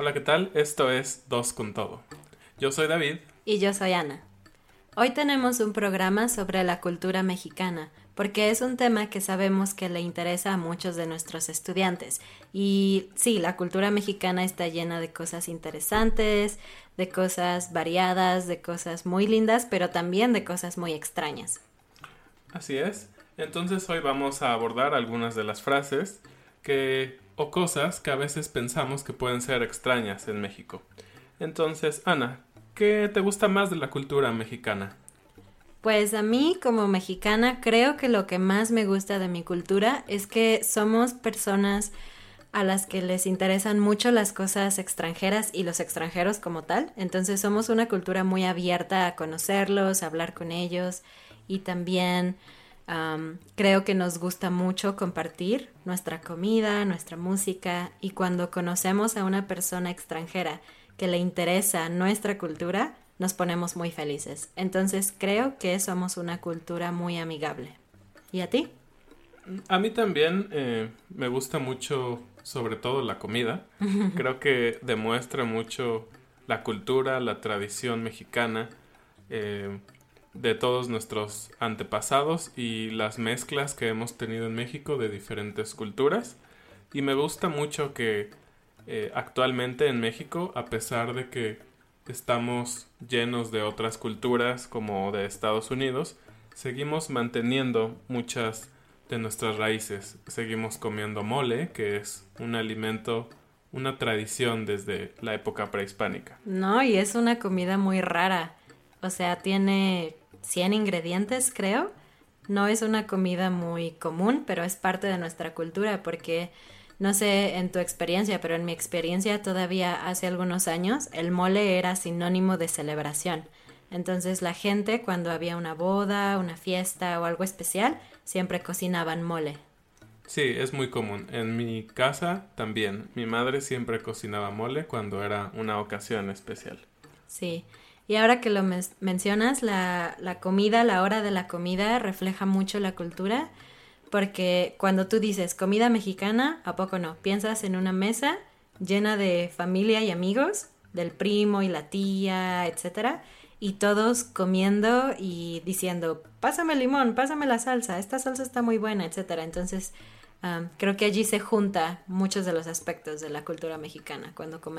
Hola, ¿qué tal? Esto es Dos con Todo. Yo soy David. Y yo soy Ana. Hoy tenemos un programa sobre la cultura mexicana, porque es un tema que sabemos que le interesa a muchos de nuestros estudiantes. Y sí, la cultura mexicana está llena de cosas interesantes, de cosas variadas, de cosas muy lindas, pero también de cosas muy extrañas. Así es. Entonces hoy vamos a abordar algunas de las frases que o cosas que a veces pensamos que pueden ser extrañas en México. Entonces, Ana, ¿qué te gusta más de la cultura mexicana? Pues a mí como mexicana creo que lo que más me gusta de mi cultura es que somos personas a las que les interesan mucho las cosas extranjeras y los extranjeros como tal. Entonces somos una cultura muy abierta a conocerlos, a hablar con ellos y también creo que nos gusta mucho compartir nuestra comida, nuestra música y cuando conocemos a una persona extranjera que le interesa nuestra cultura, nos ponemos muy felices. Entonces creo que somos una cultura muy amigable. ¿Y a ti? A mí también eh, me gusta mucho, sobre todo la comida. creo que demuestra mucho la cultura, la tradición mexicana. Eh, de todos nuestros antepasados y las mezclas que hemos tenido en México de diferentes culturas. Y me gusta mucho que eh, actualmente en México, a pesar de que estamos llenos de otras culturas como de Estados Unidos, seguimos manteniendo muchas de nuestras raíces. Seguimos comiendo mole, que es un alimento, una tradición desde la época prehispánica. No, y es una comida muy rara. O sea, tiene 100 ingredientes, creo. No es una comida muy común, pero es parte de nuestra cultura porque, no sé en tu experiencia, pero en mi experiencia todavía hace algunos años, el mole era sinónimo de celebración. Entonces la gente cuando había una boda, una fiesta o algo especial, siempre cocinaban mole. Sí, es muy común. En mi casa también. Mi madre siempre cocinaba mole cuando era una ocasión especial. Sí. Y ahora que lo mencionas, la, la comida, la hora de la comida refleja mucho la cultura, porque cuando tú dices comida mexicana, ¿a poco no? Piensas en una mesa llena de familia y amigos, del primo y la tía, etcétera, y todos comiendo y diciendo, pásame el limón, pásame la salsa, esta salsa está muy buena, etcétera. Entonces, creo que allí se junta muchos de los aspectos de la cultura mexicana cuando comemos